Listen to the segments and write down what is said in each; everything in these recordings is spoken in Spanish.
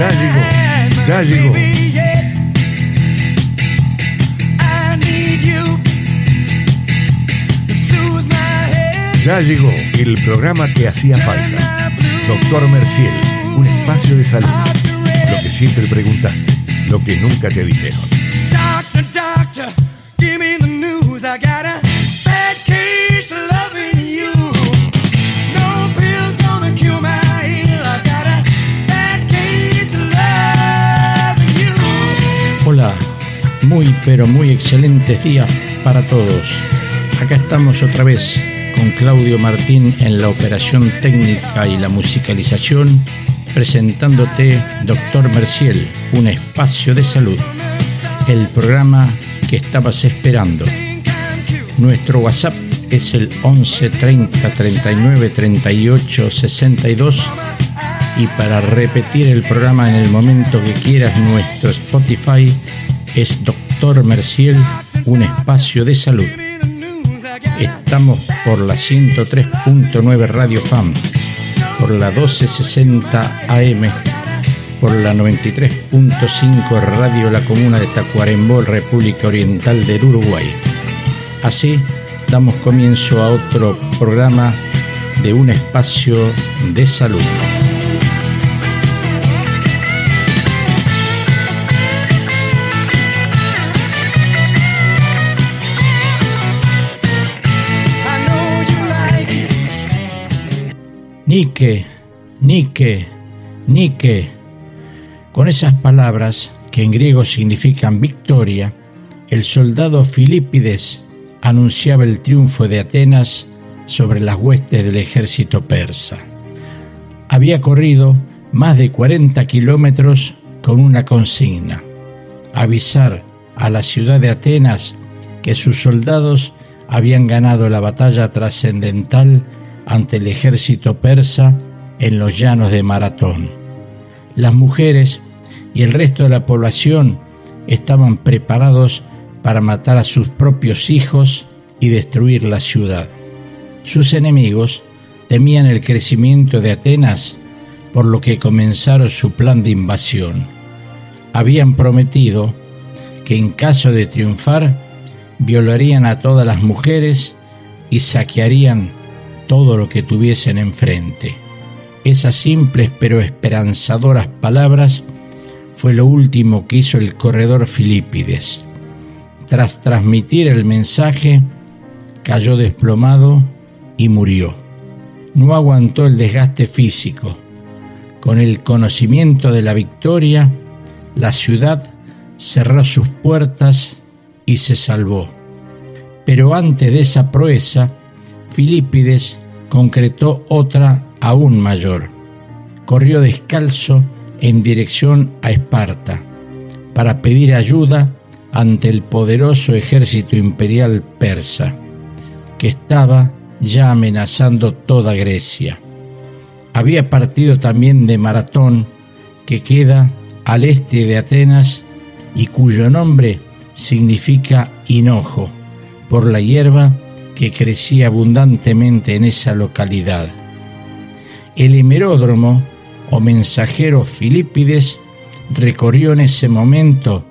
Ya llegó, ya llegó. Ya llegó el programa que hacía falta. Doctor Merciel, un espacio de salud. Lo que siempre preguntaste, lo que nunca te dijeron. Doctor, doctor, give me the news. I got muy pero muy excelentes días para todos. Acá estamos otra vez con Claudio Martín en la operación técnica y la musicalización, presentándote Doctor Merciel, un espacio de salud, el programa que estabas esperando. Nuestro WhatsApp es el 11 30 39 38 62 y para repetir el programa en el momento que quieras, nuestro Spotify es Doctor Merciel, un espacio de salud. Estamos por la 103.9 Radio FAM, por la 1260 AM, por la 93.5 Radio La Comuna de Tacuarembó, República Oriental del Uruguay. Así damos comienzo a otro programa de un espacio de salud. Nike, Nike, Nike. Con esas palabras, que en griego significan victoria, el soldado Filipides anunciaba el triunfo de Atenas sobre las huestes del ejército persa. Había corrido más de 40 kilómetros con una consigna, avisar a la ciudad de Atenas que sus soldados habían ganado la batalla trascendental ante el ejército persa en los llanos de Maratón. Las mujeres y el resto de la población estaban preparados para matar a sus propios hijos y destruir la ciudad. Sus enemigos temían el crecimiento de Atenas, por lo que comenzaron su plan de invasión. Habían prometido que en caso de triunfar, violarían a todas las mujeres y saquearían todo lo que tuviesen enfrente. Esas simples pero esperanzadoras palabras fue lo último que hizo el corredor Filipides. Tras transmitir el mensaje, cayó desplomado y murió. No aguantó el desgaste físico. Con el conocimiento de la victoria, la ciudad cerró sus puertas y se salvó. Pero antes de esa proeza, Filipides concretó otra aún mayor. Corrió descalzo en dirección a Esparta para pedir ayuda ante el poderoso ejército imperial persa, que estaba ya amenazando toda Grecia. Había partido también de Maratón, que queda al este de Atenas y cuyo nombre significa hinojo, por la hierba que crecía abundantemente en esa localidad. El hemeródromo o mensajero Filipides recorrió en ese momento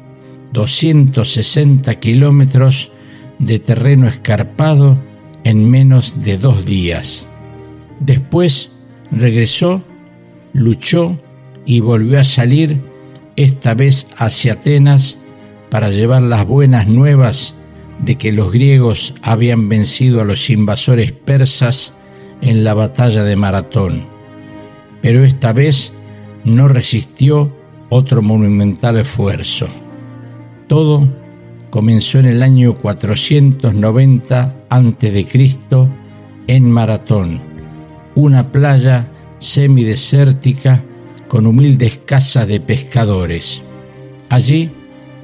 260 kilómetros de terreno escarpado en menos de dos días. Después regresó, luchó y volvió a salir, esta vez hacia Atenas, para llevar las buenas nuevas de que los griegos habían vencido a los invasores persas en la batalla de Maratón. Pero esta vez no resistió otro monumental esfuerzo. Todo comenzó en el año 490 a.C. en Maratón, una playa semidesértica con humildes casas de pescadores. Allí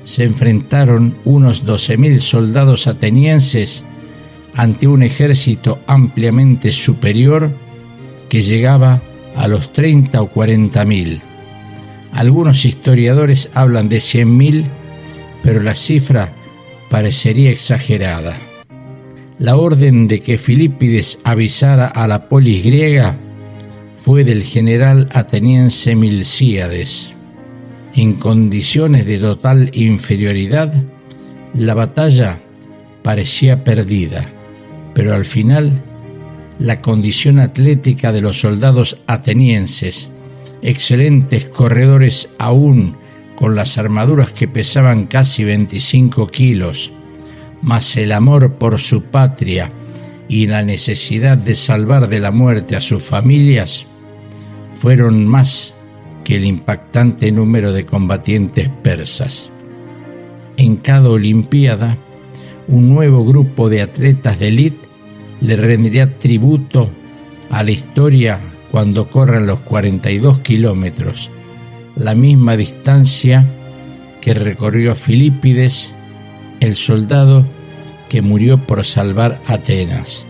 se enfrentaron unos 12.000 soldados atenienses ante un ejército ampliamente superior que llegaba a los 30 o 40.000. Algunos historiadores hablan de 100.000, pero la cifra parecería exagerada. La orden de que Filipides avisara a la polis griega fue del general ateniense Milcíades. En condiciones de total inferioridad, la batalla parecía perdida, pero al final la condición atlética de los soldados atenienses, excelentes corredores aún con las armaduras que pesaban casi 25 kilos, más el amor por su patria y la necesidad de salvar de la muerte a sus familias, fueron más que el impactante número de combatientes persas. En cada Olimpiada, un nuevo grupo de atletas de élite le rendiría tributo a la historia cuando corran los 42 kilómetros, la misma distancia que recorrió Filipides, el soldado que murió por salvar Atenas.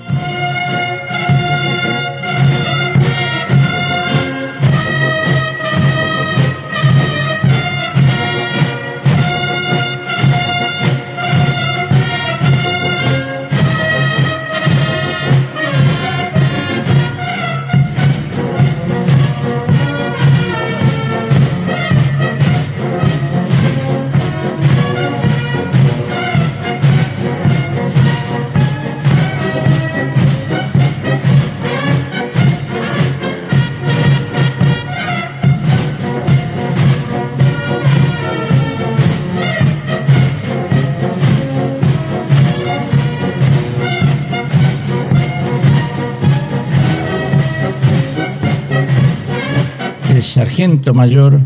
Sargento mayor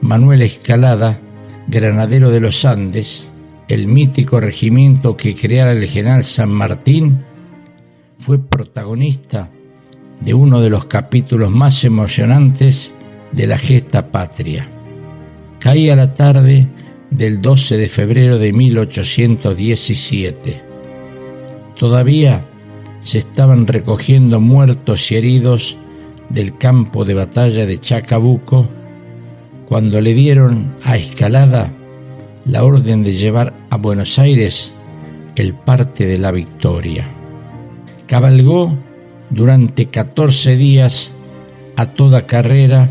Manuel Escalada, granadero de los Andes, el mítico regimiento que creara el general San Martín, fue protagonista de uno de los capítulos más emocionantes de la gesta patria. Caía la tarde del 12 de febrero de 1817. Todavía se estaban recogiendo muertos y heridos del campo de batalla de Chacabuco cuando le dieron a Escalada la orden de llevar a Buenos Aires el parte de la victoria. Cabalgó durante 14 días a toda carrera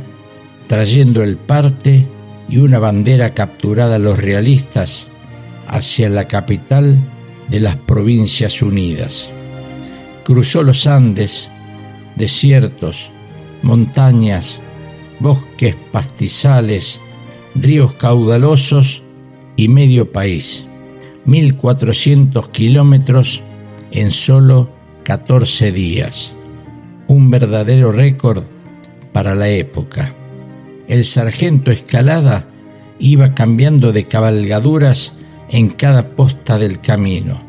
trayendo el parte y una bandera capturada a los realistas hacia la capital de las Provincias Unidas. Cruzó los Andes, desiertos, montañas, bosques pastizales, ríos caudalosos y medio país. 1.400 kilómetros en solo 14 días. Un verdadero récord para la época. El sargento Escalada iba cambiando de cabalgaduras en cada posta del camino,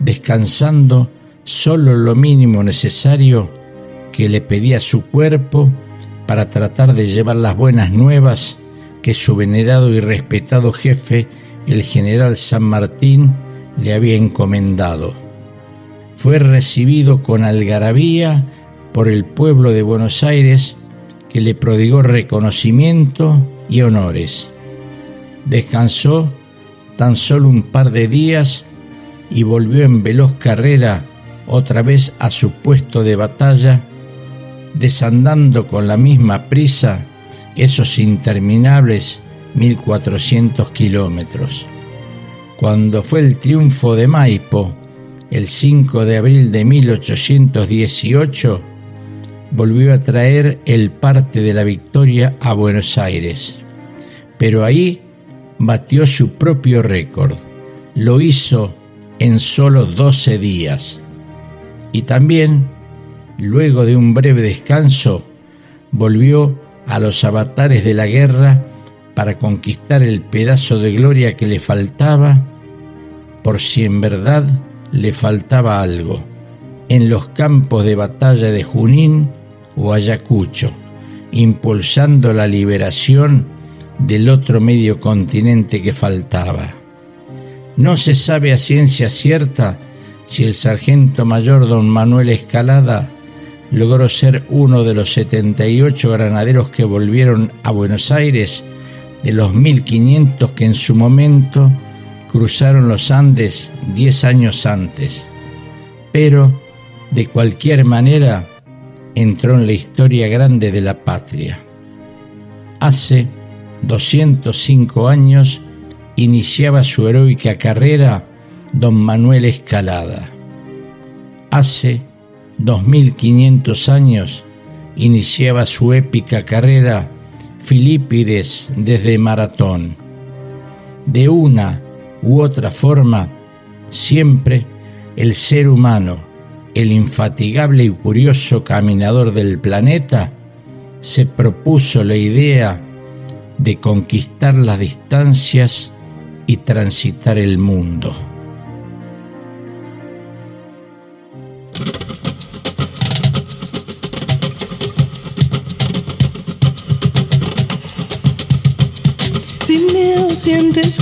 descansando solo lo mínimo necesario que le pedía su cuerpo para tratar de llevar las buenas nuevas que su venerado y respetado jefe, el general San Martín, le había encomendado. Fue recibido con algarabía por el pueblo de Buenos Aires, que le prodigó reconocimiento y honores. Descansó tan solo un par de días y volvió en veloz carrera otra vez a su puesto de batalla, desandando con la misma prisa esos interminables 1400 kilómetros. Cuando fue el triunfo de Maipo, el 5 de abril de 1818, volvió a traer el parte de la victoria a Buenos Aires. Pero ahí batió su propio récord. Lo hizo en solo 12 días. Y también, luego de un breve descanso, volvió a los avatares de la guerra para conquistar el pedazo de gloria que le faltaba, por si en verdad le faltaba algo, en los campos de batalla de Junín o Ayacucho, impulsando la liberación del otro medio continente que faltaba. No se sabe a ciencia cierta si el sargento mayor don Manuel Escalada logró ser uno de los 78 granaderos que volvieron a Buenos Aires de los 1500 que en su momento cruzaron los Andes 10 años antes. Pero, de cualquier manera, entró en la historia grande de la patria. Hace 205 años iniciaba su heroica carrera don Manuel Escalada. Hace 2500 años iniciaba su épica carrera Filipides desde Maratón. De una u otra forma, siempre el ser humano, el infatigable y curioso caminador del planeta, se propuso la idea de conquistar las distancias y transitar el mundo.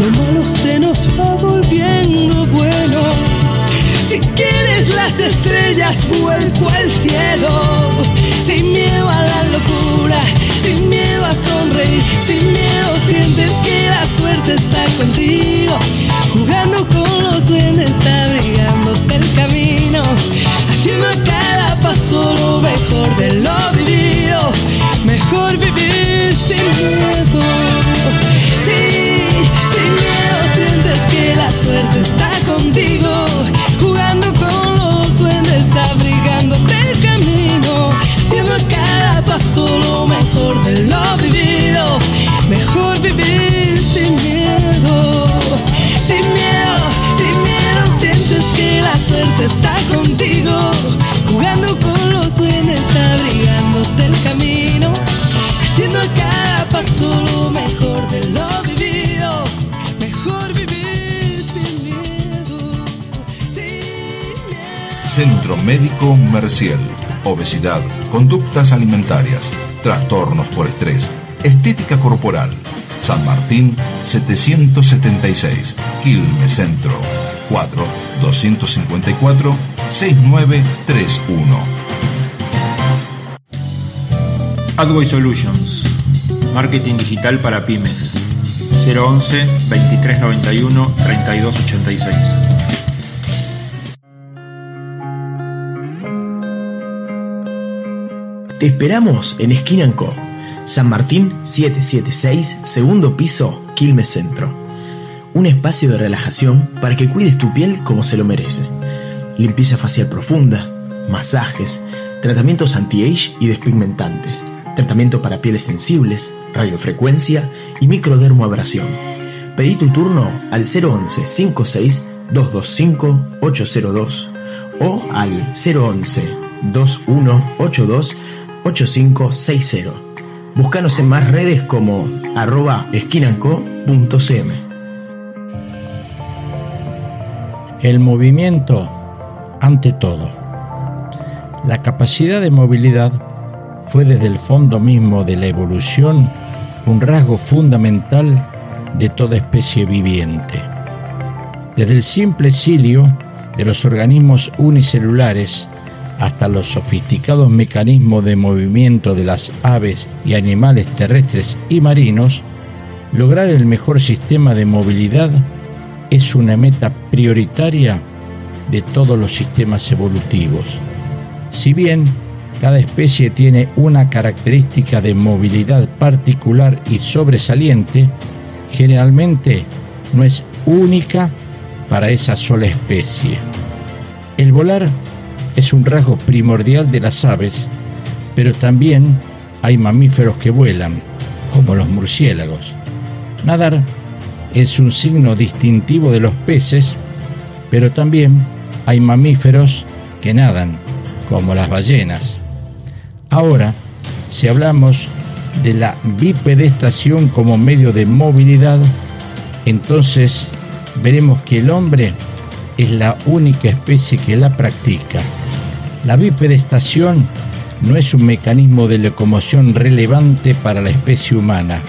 lo malo se nos va volviendo bueno. Si quieres las estrellas, vuelco al cielo. Sin miedo a la locura, sin miedo a sonreír, sin miedo sientes que la suerte está contigo. Jugando con los duendes, abrigándote el camino. Haciendo a cada paso lo mejor de lo vivido. Mejor vivir sin miedo. La suerte está contigo, jugando con los duendes, abrigándote el camino, haciendo a cada paso lo mejor de lo vivido, mejor vivir sin miedo, sin miedo, sin miedo, sientes que la suerte está contigo, jugando con los duendes, abrigándote el camino, haciendo a cada paso lo mejor de lo vivido. Centro Médico Merciel. Obesidad, conductas alimentarias, trastornos por estrés, estética corporal. San Martín 776, Quilmes Centro. 4 254 6931. Adway Solutions. Marketing digital para pymes. 011 2391 3286. Te esperamos en Esquina Co. San Martín 776, segundo piso, Quilmes Centro. Un espacio de relajación para que cuides tu piel como se lo merece. Limpieza facial profunda, masajes, tratamientos anti-age y despigmentantes, tratamiento para pieles sensibles, radiofrecuencia y microdermoabrasión. Pedí tu turno al 011 56 225 802 o al 011 2182 8560. Búscanos en más redes como arroba esquinanco.cm. El movimiento ante todo. La capacidad de movilidad fue desde el fondo mismo de la evolución un rasgo fundamental de toda especie viviente. Desde el simple cilio de los organismos unicelulares hasta los sofisticados mecanismos de movimiento de las aves y animales terrestres y marinos, lograr el mejor sistema de movilidad es una meta prioritaria de todos los sistemas evolutivos. Si bien cada especie tiene una característica de movilidad particular y sobresaliente, generalmente no es única para esa sola especie. El volar es un rasgo primordial de las aves, pero también hay mamíferos que vuelan, como los murciélagos. Nadar es un signo distintivo de los peces, pero también hay mamíferos que nadan, como las ballenas. Ahora, si hablamos de la bipedestación como medio de movilidad, entonces veremos que el hombre es la única especie que la practica. La bipedestación no es un mecanismo de locomoción relevante para la especie humana.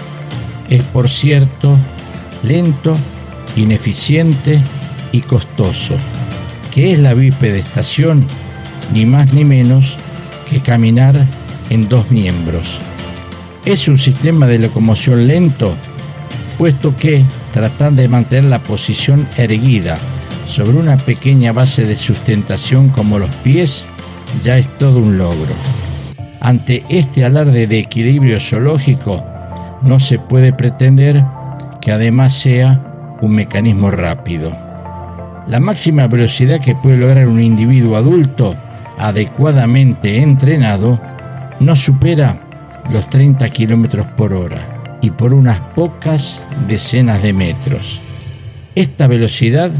Es, por cierto, lento, ineficiente y costoso. ¿Qué es la bipedestación? Ni más ni menos que caminar en dos miembros. Es un sistema de locomoción lento, puesto que tratar de mantener la posición erguida sobre una pequeña base de sustentación como los pies ya es todo un logro. Ante este alarde de equilibrio zoológico, no se puede pretender que además sea un mecanismo rápido. La máxima velocidad que puede lograr un individuo adulto adecuadamente entrenado no supera los 30 kilómetros por hora y por unas pocas decenas de metros. Esta velocidad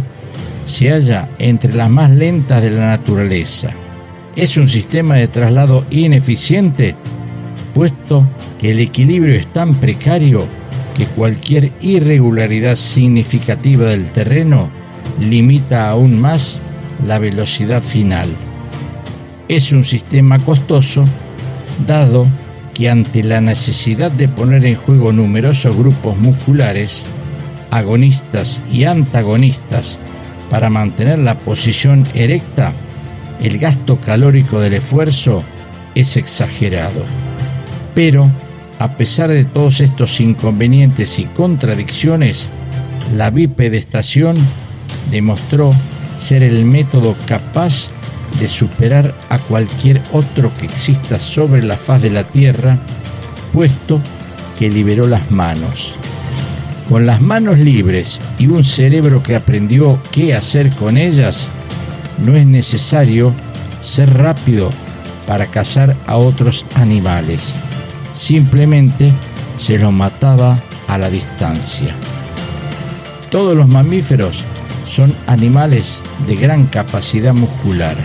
se halla entre las más lentas de la naturaleza es un sistema de traslado ineficiente, puesto que el equilibrio es tan precario que cualquier irregularidad significativa del terreno limita aún más la velocidad final. Es un sistema costoso, dado que ante la necesidad de poner en juego numerosos grupos musculares, agonistas y antagonistas, para mantener la posición erecta, el gasto calórico del esfuerzo es exagerado. Pero, a pesar de todos estos inconvenientes y contradicciones, la bipedestación demostró ser el método capaz de superar a cualquier otro que exista sobre la faz de la Tierra, puesto que liberó las manos. Con las manos libres y un cerebro que aprendió qué hacer con ellas, no es necesario ser rápido para cazar a otros animales. Simplemente se los mataba a la distancia. Todos los mamíferos son animales de gran capacidad muscular.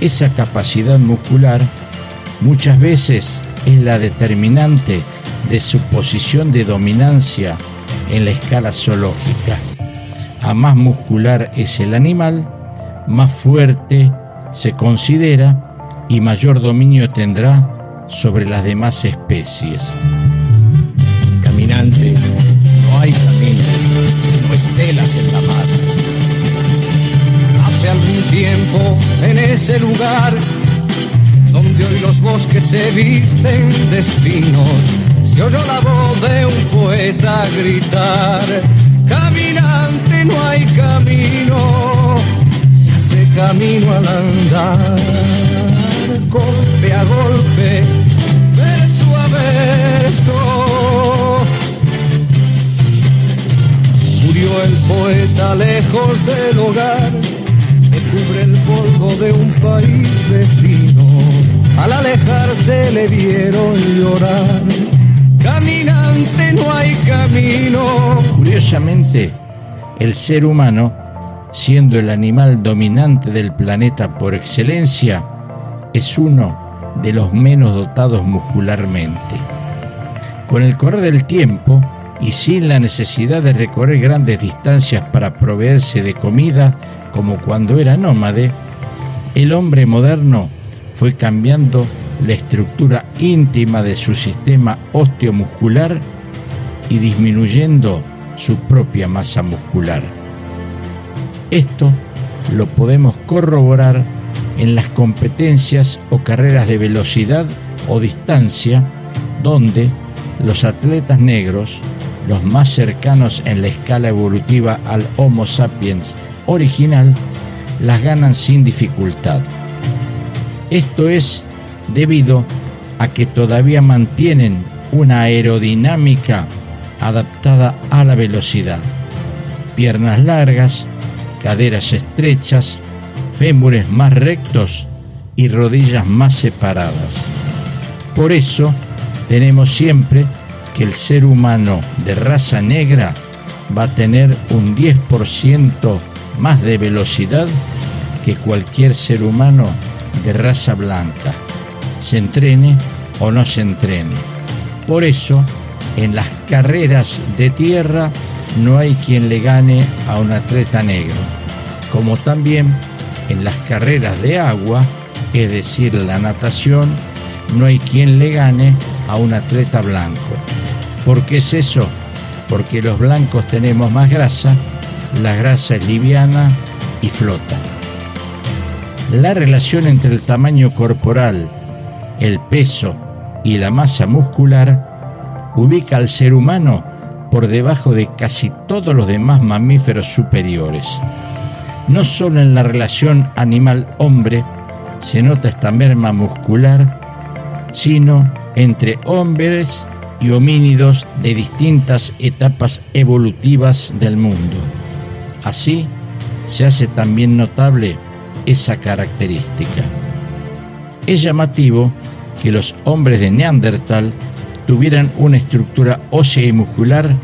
Esa capacidad muscular muchas veces es la determinante de su posición de dominancia en la escala zoológica. A más muscular es el animal, más fuerte se considera y mayor dominio tendrá sobre las demás especies. Caminante, no hay camino, sino estelas en la mar. Hace algún tiempo en ese lugar donde hoy los bosques se visten de espinos, se oyó la voz de un poeta gritar, caminante no hay camino, camino al andar, golpe a golpe, verso a verso. Murió el poeta lejos del hogar, que cubre el polvo de un país vecino. Al alejarse le vieron llorar. Caminante no hay camino. Curiosamente, el ser humano, siendo el animal dominante del planeta por excelencia, es uno de los menos dotados muscularmente. Con el correr del tiempo y sin la necesidad de recorrer grandes distancias para proveerse de comida como cuando era nómade, el hombre moderno fue cambiando la estructura íntima de su sistema osteomuscular y disminuyendo su propia masa muscular. Esto lo podemos corroborar en las competencias o carreras de velocidad o distancia, donde los atletas negros, los más cercanos en la escala evolutiva al Homo sapiens original, las ganan sin dificultad. Esto es debido a que todavía mantienen una aerodinámica adaptada a la velocidad. Piernas largas, caderas estrechas, fémures más rectos y rodillas más separadas. Por eso tenemos siempre que el ser humano de raza negra va a tener un 10% más de velocidad que cualquier ser humano de raza blanca, se entrene o no se entrene. Por eso, en las carreras de tierra no hay quien le gane a un atleta negro, como también en las carreras de agua, es decir, la natación, no hay quien le gane a un atleta blanco. ¿Por qué es eso? Porque los blancos tenemos más grasa, la grasa es liviana y flota. La relación entre el tamaño corporal, el peso y la masa muscular ubica al ser humano por debajo de casi todos los demás mamíferos superiores. No solo en la relación animal-hombre se nota esta merma muscular, sino entre hombres y homínidos de distintas etapas evolutivas del mundo. Así, se hace también notable esa característica. Es llamativo que los hombres de Neandertal tuvieran una estructura ósea y muscular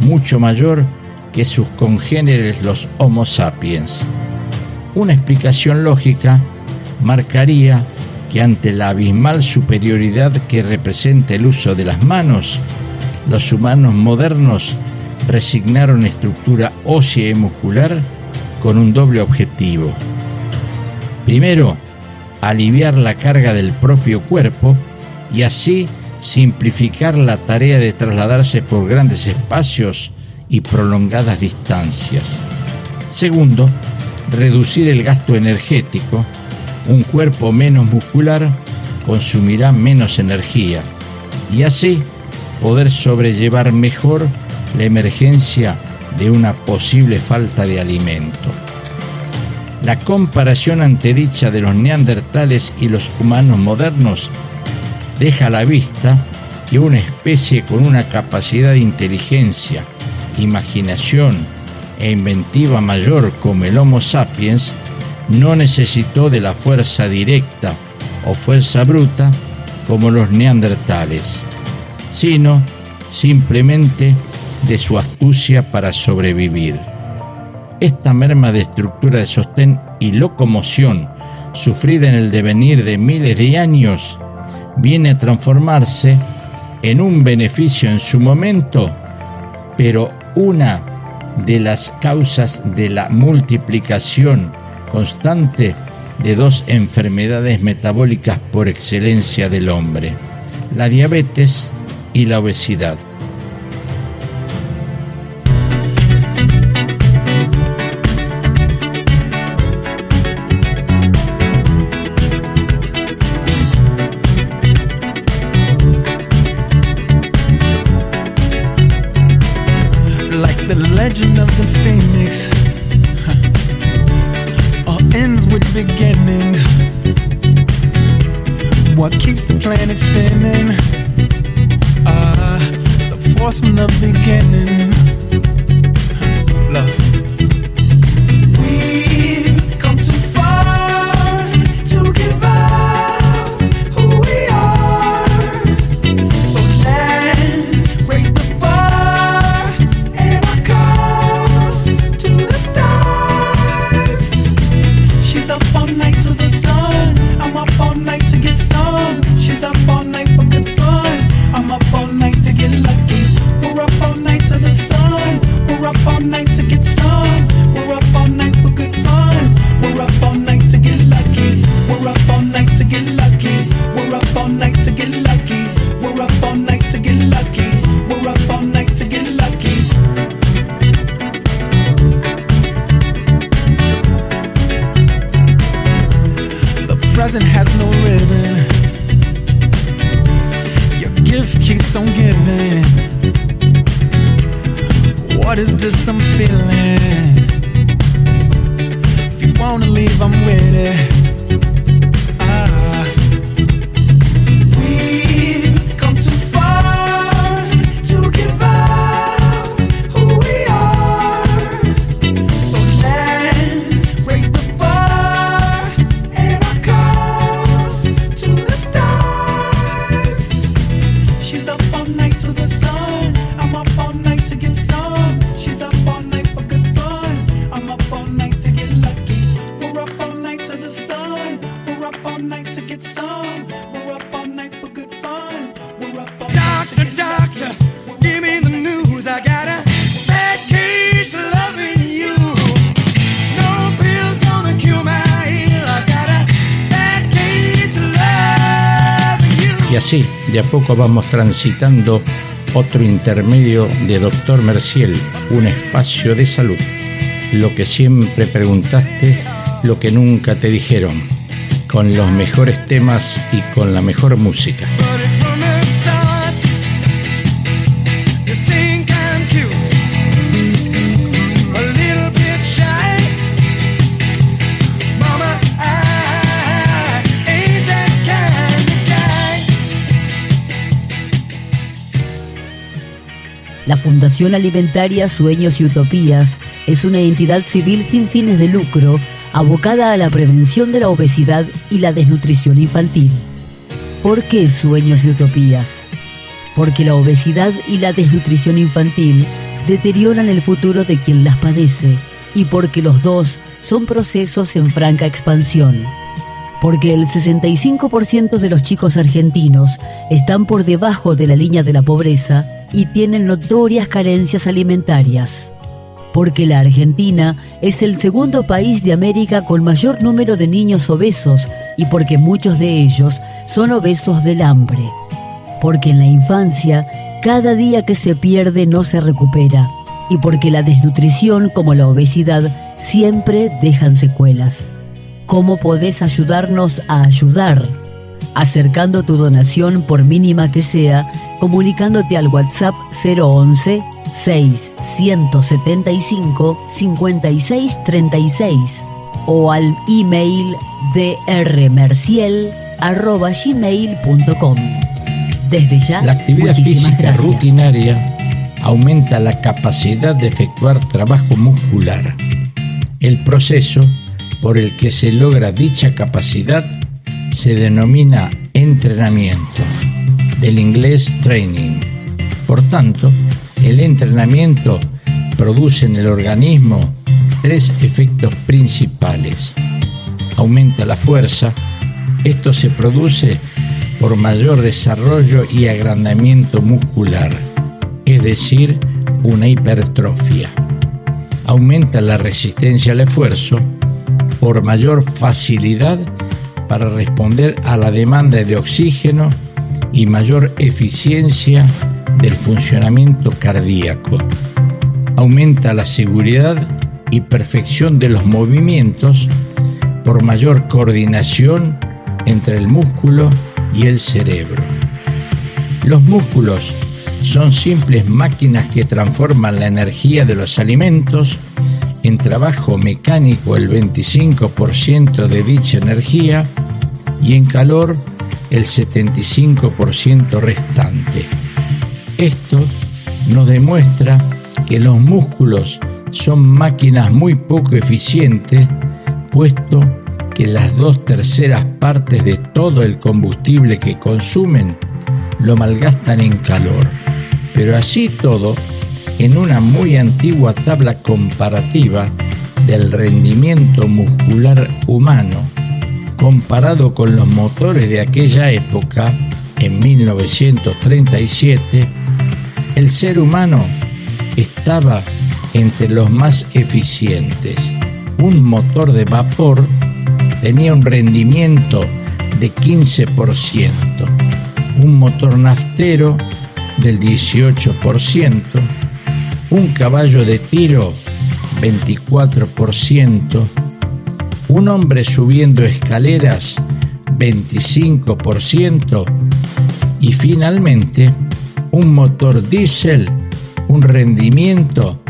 mucho mayor que sus congéneres los Homo sapiens. Una explicación lógica marcaría que ante la abismal superioridad que representa el uso de las manos, los humanos modernos resignaron estructura ósea y muscular con un doble objetivo. Primero, aliviar la carga del propio cuerpo y así simplificar la tarea de trasladarse por grandes espacios y prolongadas distancias. Segundo, reducir el gasto energético. Un cuerpo menos muscular consumirá menos energía y así poder sobrellevar mejor la emergencia de una posible falta de alimento. La comparación antedicha de los neandertales y los humanos modernos deja a la vista que una especie con una capacidad de inteligencia, imaginación e inventiva mayor como el Homo sapiens no necesitó de la fuerza directa o fuerza bruta como los neandertales, sino simplemente de su astucia para sobrevivir. Esta merma de estructura de sostén y locomoción sufrida en el devenir de miles de años viene a transformarse en un beneficio en su momento, pero una de las causas de la multiplicación constante de dos enfermedades metabólicas por excelencia del hombre, la diabetes y la obesidad. De a poco vamos transitando otro intermedio de Doctor Merciel, un espacio de salud. Lo que siempre preguntaste, lo que nunca te dijeron, con los mejores temas y con la mejor música. La Fundación Alimentaria Sueños y Utopías es una entidad civil sin fines de lucro abocada a la prevención de la obesidad y la desnutrición infantil. ¿Por qué Sueños y Utopías? Porque la obesidad y la desnutrición infantil deterioran el futuro de quien las padece y porque los dos son procesos en franca expansión. Porque el 65% de los chicos argentinos están por debajo de la línea de la pobreza y tienen notorias carencias alimentarias. Porque la Argentina es el segundo país de América con mayor número de niños obesos y porque muchos de ellos son obesos del hambre. Porque en la infancia, cada día que se pierde no se recupera. Y porque la desnutrición como la obesidad siempre dejan secuelas. ¿Cómo podés ayudarnos a ayudar? Acercando tu donación por mínima que sea, comunicándote al WhatsApp 011 675 5636 o al email drmerciel.gmail.com. Desde ya, La actividad física gracias. rutinaria aumenta la capacidad de efectuar trabajo muscular. El proceso por el que se logra dicha capacidad se denomina entrenamiento, del inglés training. Por tanto, el entrenamiento produce en el organismo tres efectos principales. Aumenta la fuerza, esto se produce por mayor desarrollo y agrandamiento muscular, es decir, una hipertrofia. Aumenta la resistencia al esfuerzo, por mayor facilidad para responder a la demanda de oxígeno y mayor eficiencia del funcionamiento cardíaco. Aumenta la seguridad y perfección de los movimientos por mayor coordinación entre el músculo y el cerebro. Los músculos son simples máquinas que transforman la energía de los alimentos en trabajo mecánico el 25% de dicha energía y en calor el 75% restante. Esto nos demuestra que los músculos son máquinas muy poco eficientes, puesto que las dos terceras partes de todo el combustible que consumen lo malgastan en calor. Pero así todo, en una muy antigua tabla comparativa del rendimiento muscular humano, comparado con los motores de aquella época, en 1937, el ser humano estaba entre los más eficientes. Un motor de vapor tenía un rendimiento de 15%, un motor naftero del 18%, un caballo de tiro 24%, un hombre subiendo escaleras 25% y finalmente un motor diésel un rendimiento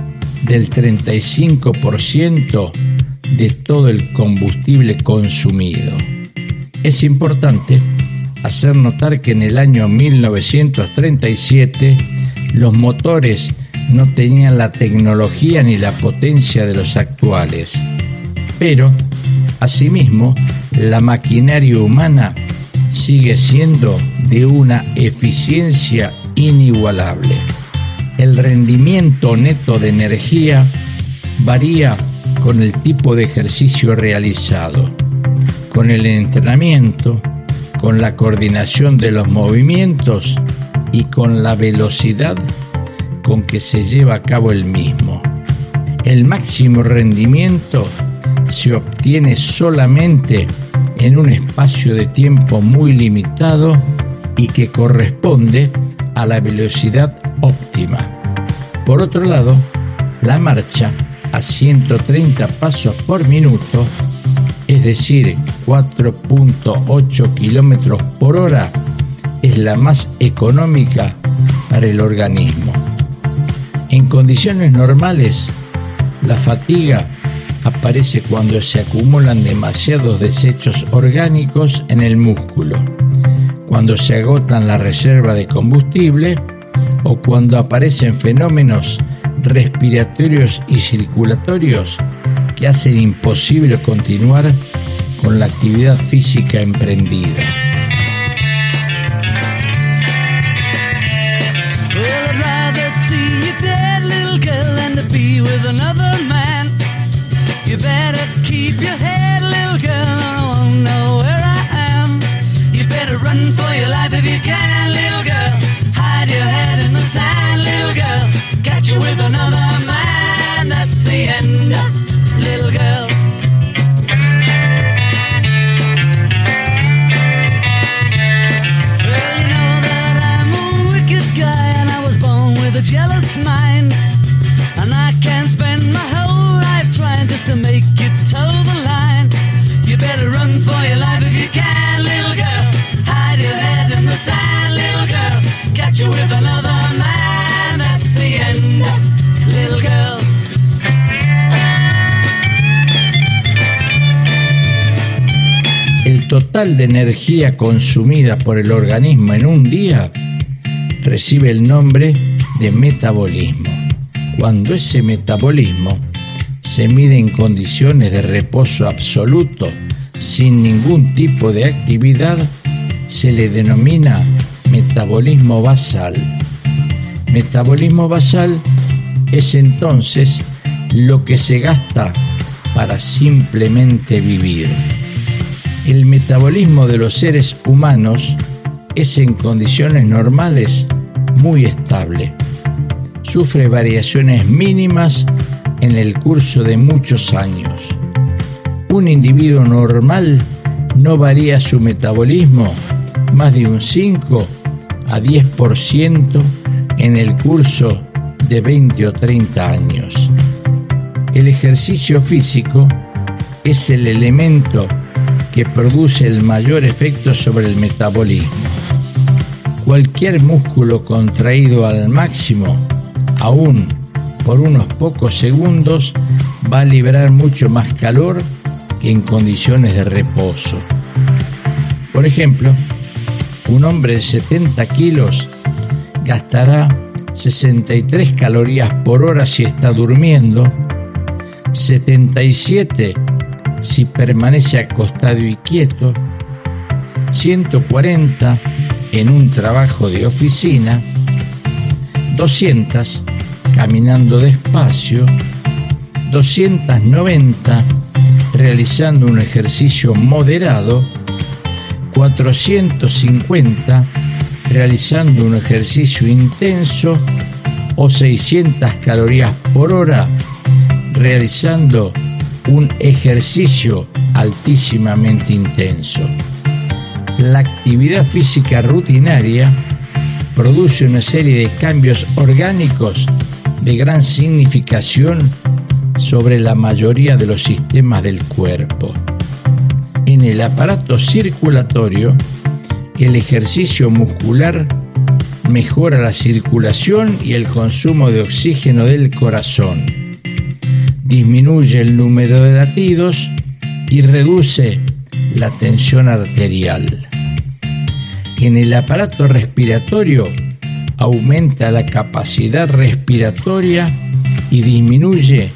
del 35% de todo el combustible consumido. Es importante hacer notar que en el año 1937 los motores no tenían la tecnología ni la potencia de los actuales, pero asimismo la maquinaria humana sigue siendo de una eficiencia inigualable. El rendimiento neto de energía varía con el tipo de ejercicio realizado, con el entrenamiento, con la coordinación de los movimientos y con la velocidad con que se lleva a cabo el mismo. El máximo rendimiento se obtiene solamente en un espacio de tiempo muy limitado y que corresponde a la velocidad óptima. Por otro lado, la marcha a 130 pasos por minuto, es decir, 4.8 kilómetros por hora, es la más económica para el organismo. En condiciones normales, la fatiga aparece cuando se acumulan demasiados desechos orgánicos en el músculo, cuando se agotan la reserva de combustible o cuando aparecen fenómenos respiratorios y circulatorios que hacen imposible continuar con la actividad física emprendida. Head, little girl, I won't know where I am. You better run for your life if you can, total de energía consumida por el organismo en un día recibe el nombre de metabolismo. Cuando ese metabolismo se mide en condiciones de reposo absoluto, sin ningún tipo de actividad, se le denomina metabolismo basal. Metabolismo basal es entonces lo que se gasta para simplemente vivir. El metabolismo de los seres humanos es en condiciones normales muy estable. Sufre variaciones mínimas en el curso de muchos años. un individuo normal no varía su metabolismo más de un 5 a 10% en el curso de 20 o 30 años. El ejercicio físico es el elemento produce el mayor efecto sobre el metabolismo. Cualquier músculo contraído al máximo, aún por unos pocos segundos, va a liberar mucho más calor que en condiciones de reposo. Por ejemplo, un hombre de 70 kilos gastará 63 calorías por hora si está durmiendo, 77 si permanece acostado y quieto, 140 en un trabajo de oficina, 200 caminando despacio, 290 realizando un ejercicio moderado, 450 realizando un ejercicio intenso o 600 calorías por hora realizando un ejercicio altísimamente intenso. La actividad física rutinaria produce una serie de cambios orgánicos de gran significación sobre la mayoría de los sistemas del cuerpo. En el aparato circulatorio, el ejercicio muscular mejora la circulación y el consumo de oxígeno del corazón, disminuye el número de latidos y reduce la tensión arterial. En el aparato respiratorio aumenta la capacidad respiratoria y disminuye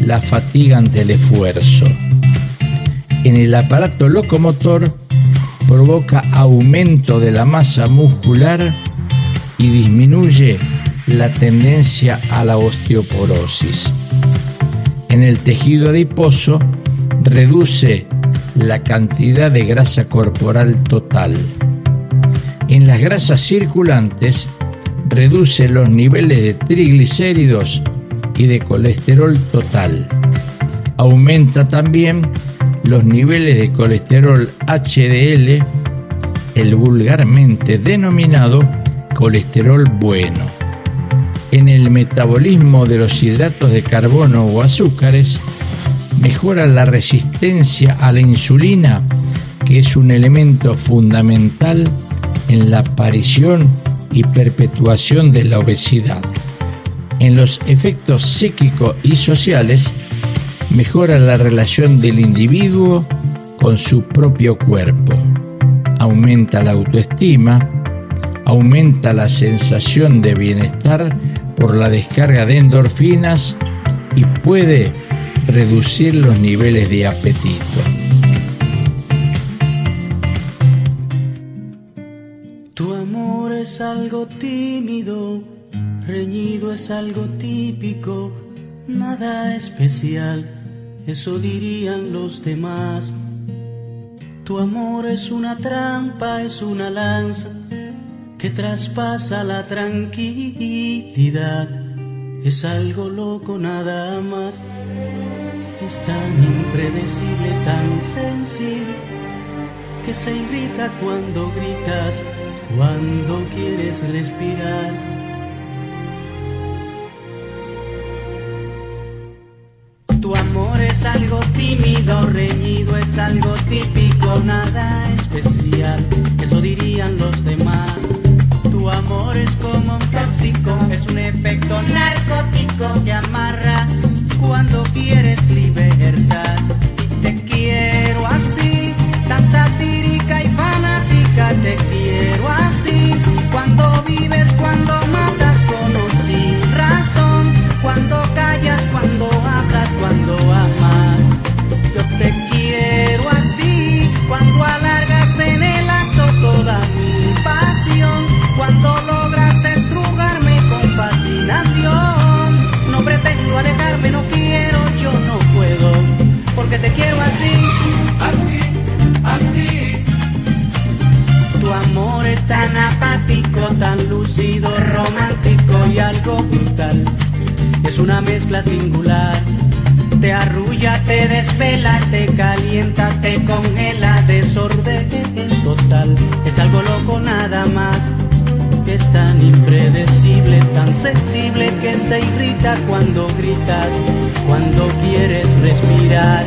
la fatiga ante el esfuerzo. En el aparato locomotor provoca aumento de la masa muscular y disminuye la tendencia a la osteoporosis. En el tejido adiposo reduce la cantidad de grasa corporal total. En las grasas circulantes reduce los niveles de triglicéridos y de colesterol total. Aumenta también los niveles de colesterol HDL, el vulgarmente denominado colesterol bueno. En el metabolismo de los hidratos de carbono o azúcares, mejora la resistencia a la insulina, que es un elemento fundamental en la aparición y perpetuación de la obesidad. En los efectos psíquicos y sociales, mejora la relación del individuo con su propio cuerpo, aumenta la autoestima, aumenta la sensación de bienestar por la descarga de endorfinas y puede reducir los niveles de apetito. Tu amor es algo tímido Reñido es algo típico, nada especial, eso dirían los demás. Tu amor es una trampa, es una lanza que traspasa la tranquilidad. Es algo loco nada más. Es tan impredecible, tan sensible, que se irrita cuando gritas, cuando quieres respirar. Tu amor es algo tímido, reñido, es algo típico, nada especial, eso dirían los demás. Tu amor es como un tóxico, es un efecto narcótico que amarra cuando quieres libertad. Te quiero así, tan satírica y fanática, te quiero así, cuando vives, cuando matas quiero así, así, así. Tu amor es tan apático, tan lúcido, romántico y algo brutal. Es una mezcla singular Te arrulla, te desvela, te calienta, te congela, desorden total. Es algo loco nada más. Es tan impredecible, tan sensible que se irrita cuando gritas, cuando quieres respirar.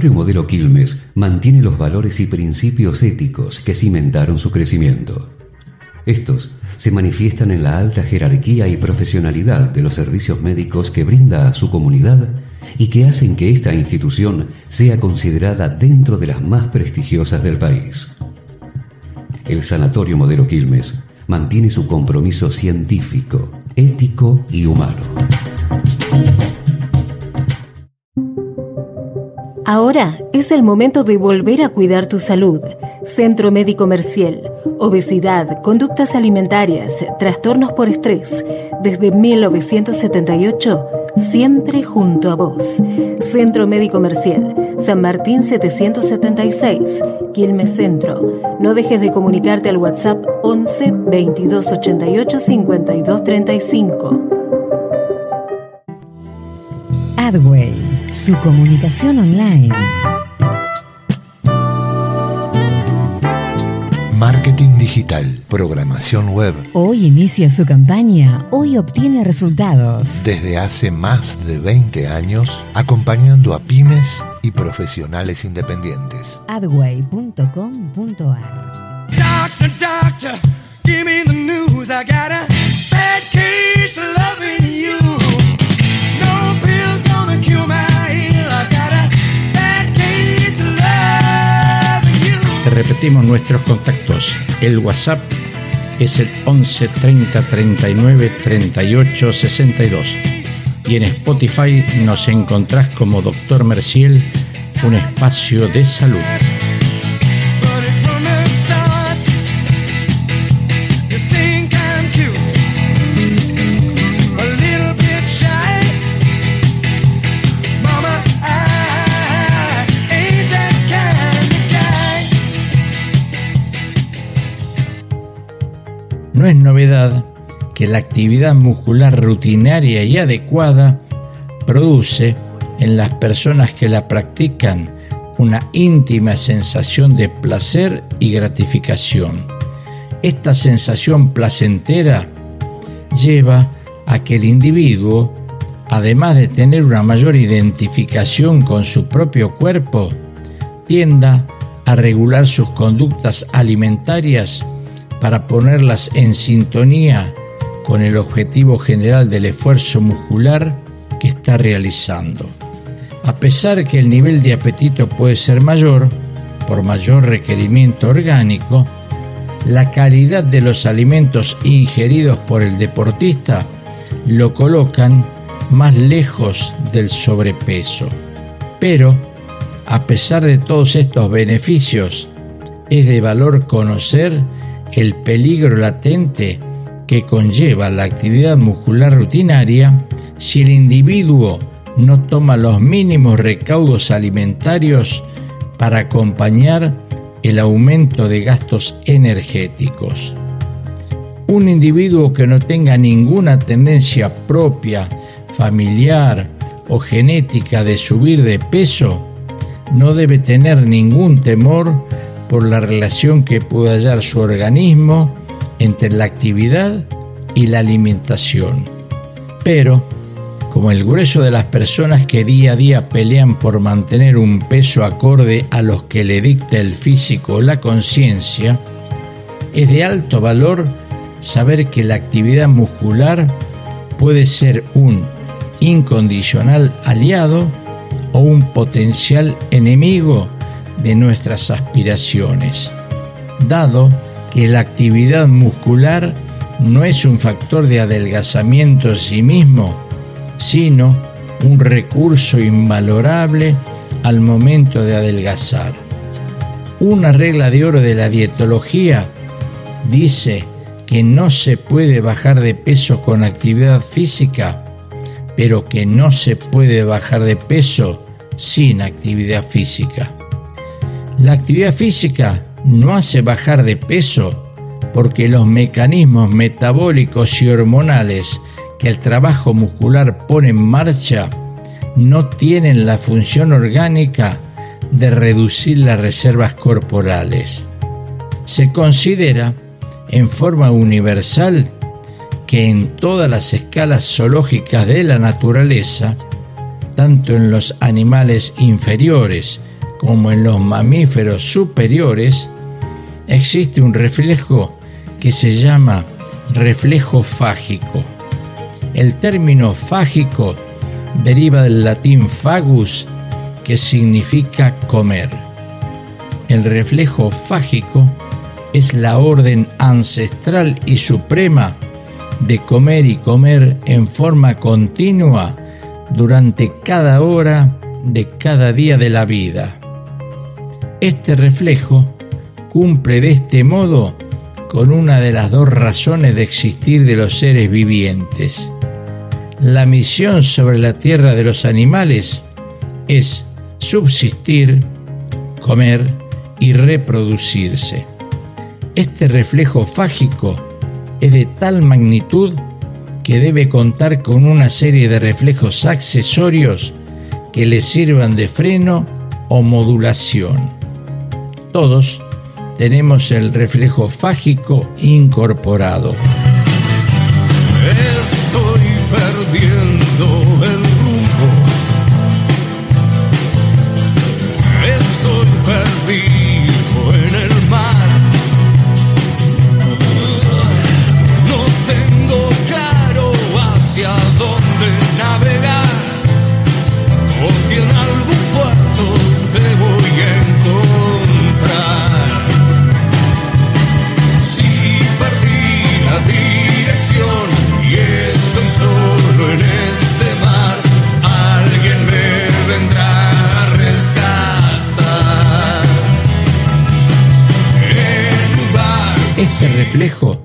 El Sanatorio Modelo Quilmes mantiene los valores y principios éticos que cimentaron su crecimiento. Estos se manifiestan en la alta jerarquía y profesionalidad de los servicios médicos que brinda a su comunidad y que hacen que esta institución sea considerada dentro de las más prestigiosas del país. El Sanatorio Modelo Quilmes mantiene su compromiso científico, ético y humano. Ahora es el momento de volver a cuidar tu salud. Centro Médico Merciel. Obesidad, conductas alimentarias, trastornos por estrés. Desde 1978, siempre junto a vos. Centro Médico Merciel. San Martín 776, Quilmes Centro. No dejes de comunicarte al WhatsApp 11 22 88 52 35. Adway, su comunicación online. Marketing digital, programación web. Hoy inicia su campaña, hoy obtiene resultados. Desde hace más de 20 años, acompañando a pymes y profesionales independientes. Adway.com.ar Doctor, doctor, give me the news. I got a bad case loving you. Te repetimos nuestros contactos. El WhatsApp es el 11 30 39 38 62. Y en Spotify nos encontrás como Doctor Merciel, un espacio de salud. No es novedad que la actividad muscular rutinaria y adecuada produce en las personas que la practican una íntima sensación de placer y gratificación. Esta sensación placentera lleva a que el individuo, además de tener una mayor identificación con su propio cuerpo, tienda a regular sus conductas alimentarias para ponerlas en sintonía con el objetivo general del esfuerzo muscular que está realizando. A pesar que el nivel de apetito puede ser mayor, por mayor requerimiento orgánico, la calidad de los alimentos ingeridos por el deportista lo colocan más lejos del sobrepeso. Pero, a pesar de todos estos beneficios, es de valor conocer el peligro latente que conlleva la actividad muscular rutinaria si el individuo no toma los mínimos recaudos alimentarios para acompañar el aumento de gastos energéticos. Un individuo que no tenga ninguna tendencia propia, familiar o genética de subir de peso, no debe tener ningún temor por la relación que puede hallar su organismo entre la actividad y la alimentación. Pero, como el grueso de las personas que día a día pelean por mantener un peso acorde a los que le dicta el físico o la conciencia, es de alto valor saber que la actividad muscular puede ser un incondicional aliado o un potencial enemigo de nuestras aspiraciones, dado que la actividad muscular no es un factor de adelgazamiento en sí mismo, sino un recurso invalorable al momento de adelgazar. Una regla de oro de la dietología dice que no se puede bajar de peso con actividad física, pero que no se puede bajar de peso sin actividad física. La actividad física no hace bajar de peso porque los mecanismos metabólicos y hormonales que el trabajo muscular pone en marcha no tienen la función orgánica de reducir las reservas corporales. Se considera en forma universal que en todas las escalas zoológicas de la naturaleza, tanto en los animales inferiores como en los mamíferos superiores, existe un reflejo que se llama reflejo fágico. El término fágico deriva del latín fagus, que significa comer. El reflejo fágico es la orden ancestral y suprema de comer y comer en forma continua durante cada hora de cada día de la vida. Este reflejo cumple de este modo con una de las dos razones de existir de los seres vivientes. La misión sobre la tierra de los animales es subsistir, comer y reproducirse. Este reflejo fágico es de tal magnitud que debe contar con una serie de reflejos accesorios que le sirvan de freno o modulación. Todos tenemos el reflejo fágico incorporado. Estoy perdiendo Este reflejo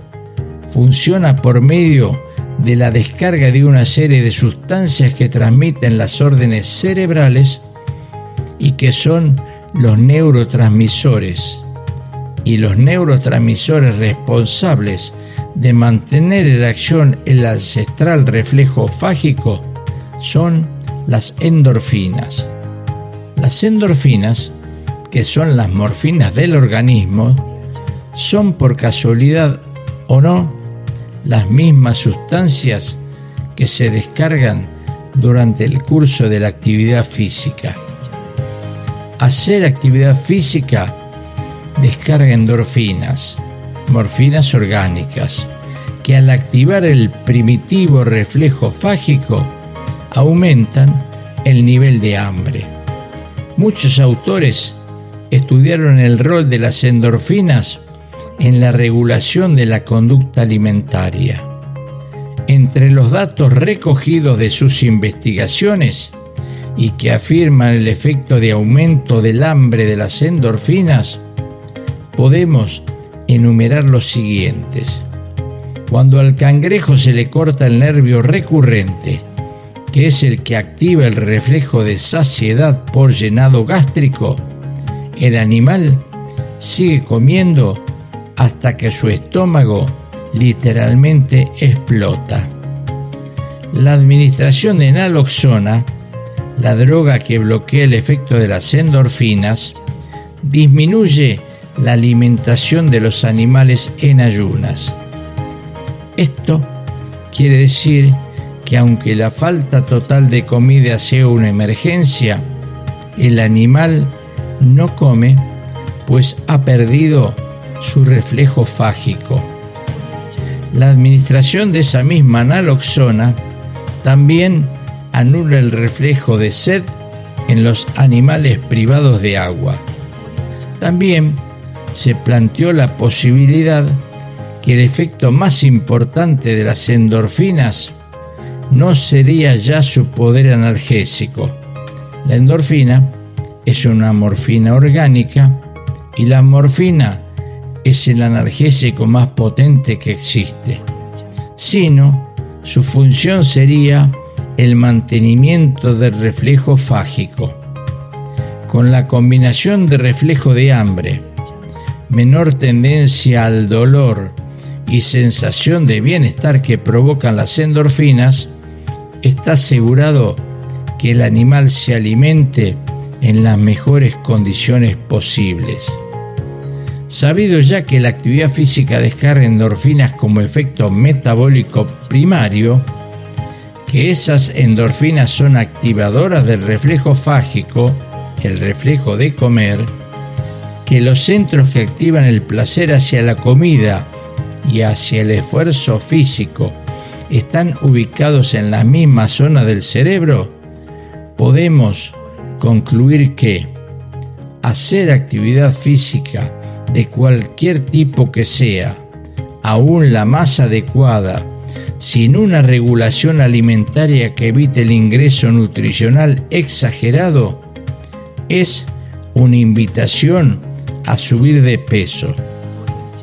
funciona por medio de la descarga de una serie de sustancias que transmiten las órdenes cerebrales y que son los neurotransmisores. Y los neurotransmisores responsables de mantener en acción el ancestral reflejo fágico son las endorfinas. Las endorfinas, que son las morfinas del organismo, son por casualidad o no las mismas sustancias que se descargan durante el curso de la actividad física. Hacer actividad física descarga endorfinas, morfinas orgánicas, que al activar el primitivo reflejo fágico aumentan el nivel de hambre. Muchos autores estudiaron el rol de las endorfinas en la regulación de la conducta alimentaria. Entre los datos recogidos de sus investigaciones y que afirman el efecto de aumento del hambre de las endorfinas, podemos enumerar los siguientes. Cuando al cangrejo se le corta el nervio recurrente, que es el que activa el reflejo de saciedad por llenado gástrico, el animal sigue comiendo hasta que su estómago literalmente explota. La administración de naloxona, la droga que bloquea el efecto de las endorfinas, disminuye la alimentación de los animales en ayunas. Esto quiere decir que aunque la falta total de comida sea una emergencia, el animal no come pues ha perdido su reflejo fágico. La administración de esa misma naloxona también anula el reflejo de sed en los animales privados de agua. También se planteó la posibilidad que el efecto más importante de las endorfinas no sería ya su poder analgésico. La endorfina es una morfina orgánica y la morfina es el analgésico más potente que existe, sino su función sería el mantenimiento del reflejo fágico. Con la combinación de reflejo de hambre, menor tendencia al dolor y sensación de bienestar que provocan las endorfinas, está asegurado que el animal se alimente en las mejores condiciones posibles. Sabido ya que la actividad física descarga endorfinas como efecto metabólico primario, que esas endorfinas son activadoras del reflejo fágico, el reflejo de comer, que los centros que activan el placer hacia la comida y hacia el esfuerzo físico están ubicados en la misma zona del cerebro, podemos concluir que hacer actividad física de cualquier tipo que sea, aún la más adecuada, sin una regulación alimentaria que evite el ingreso nutricional exagerado, es una invitación a subir de peso,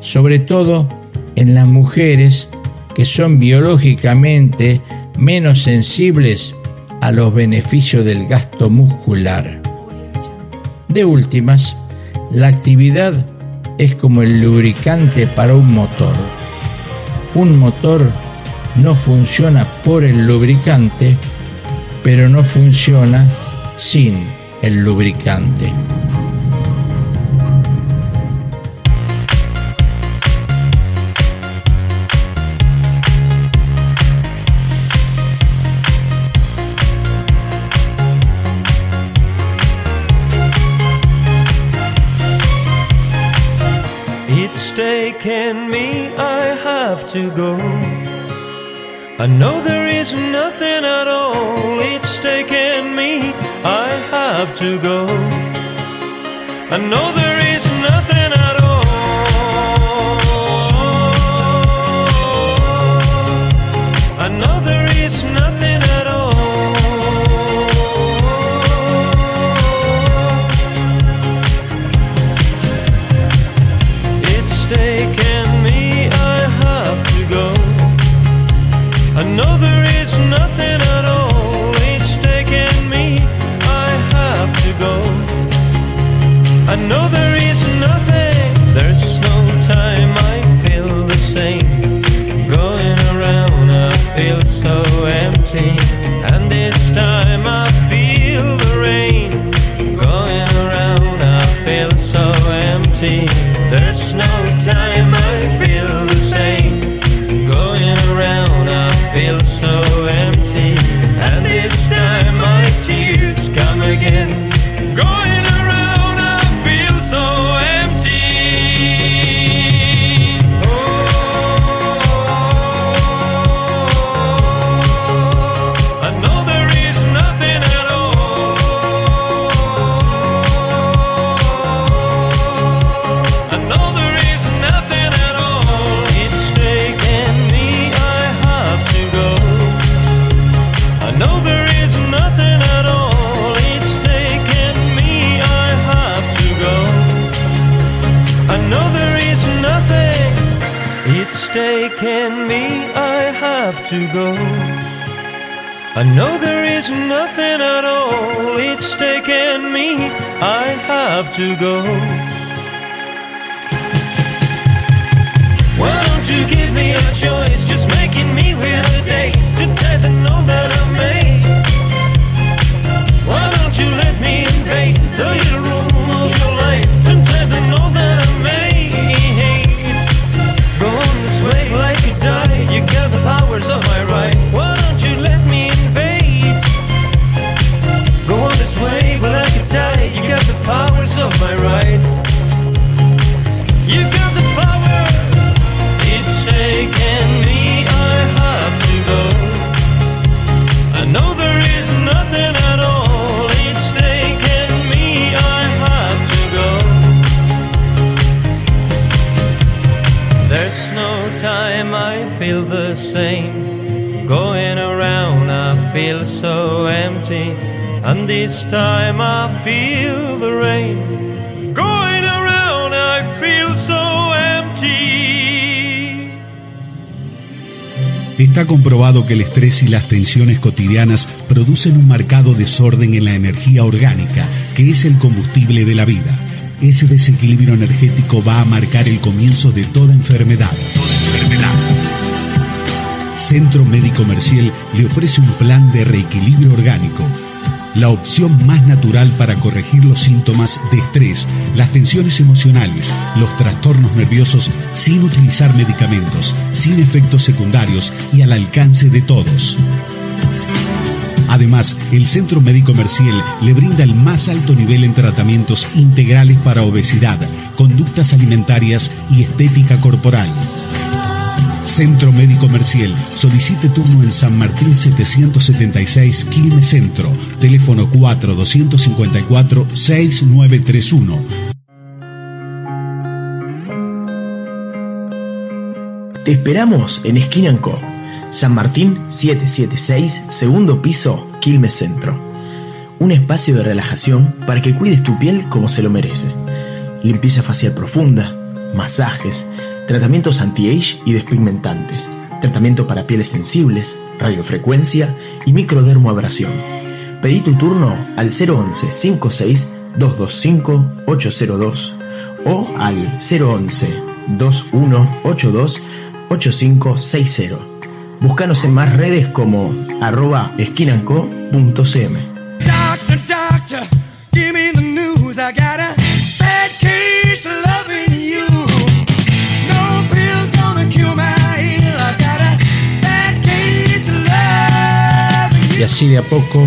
sobre todo en las mujeres que son biológicamente menos sensibles a los beneficios del gasto muscular. De últimas, la actividad es como el lubricante para un motor. Un motor no funciona por el lubricante, pero no funciona sin el lubricante. Taken me, I have to go. I know there is nothing at all. It's taken me, I have to go. I know there to go. I know there is nothing at all. It's taken me, I have to go. Why don't you give me a choice? Just making me wait a day to tell the no that I so empty. And this time I feel the rain. Going around, I feel so empty. Está comprobado que el estrés y las tensiones cotidianas producen un marcado desorden en la energía orgánica, que es el combustible de la vida. Ese desequilibrio energético va a marcar el comienzo de toda enfermedad. Centro Médico Merciel le ofrece un plan de reequilibrio orgánico. La opción más natural para corregir los síntomas de estrés, las tensiones emocionales, los trastornos nerviosos sin utilizar medicamentos, sin efectos secundarios y al alcance de todos. Además, el Centro Médico Merciel le brinda el más alto nivel en tratamientos integrales para obesidad, conductas alimentarias y estética corporal. Centro Médico Merciel. Solicite turno en San Martín 776 Quilmes Centro. Teléfono 4 254 6931. Te esperamos en Esquina Co. San Martín 776, segundo piso, Quilmes Centro. Un espacio de relajación para que cuides tu piel como se lo merece. Limpieza facial profunda, masajes, tratamientos anti-age y despigmentantes, tratamiento para pieles sensibles, radiofrecuencia y microdermoabrasión. Pedí tu turno al 011 56 225 802 o al 011 2182 8560. Búscanos en más redes como arroba esquinanco.cm. Doctor, doctor, give me the news. I got a bad case Y así de a poco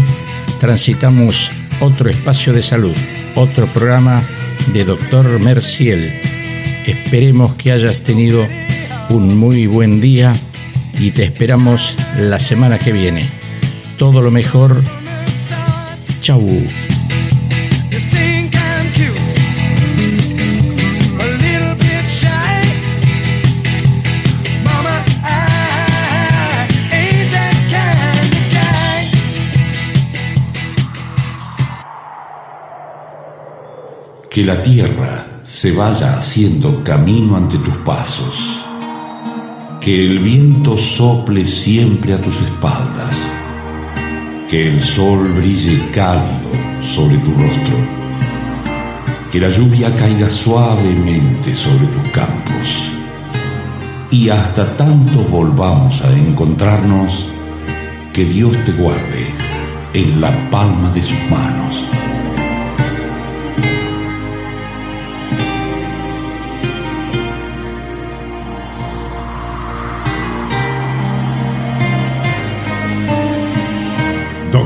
transitamos otro espacio de salud, otro programa de Doctor Merciel. Esperemos que hayas tenido un muy buen día y te esperamos la semana que viene. Todo lo mejor. Chau. Que la tierra se vaya haciendo camino ante tus pasos. Que el viento sople siempre a tus espaldas. Que el sol brille cálido sobre tu rostro. Que la lluvia caiga suavemente sobre tus campos. Y hasta tanto volvamos a encontrarnos, que Dios te guarde en la palma de sus manos.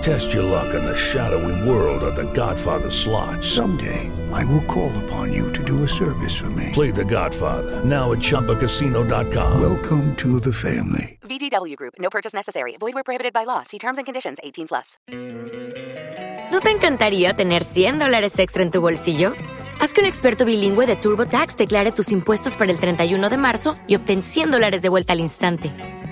Test your luck in the shadowy world of The Godfather slot. Someday, I will call upon you to do a service for me. Play The Godfather now at ChumbaCasino.com. Welcome to the family. VGW Group. No purchase necessary. Void where prohibited by law. See terms and conditions. 18 plus. ¿No te encantaría tener 100 dólares extra en tu bolsillo? Haz que un experto bilingüe de TurboTax declare tus impuestos para el 31 de marzo y obtén 100 dólares de vuelta al instante.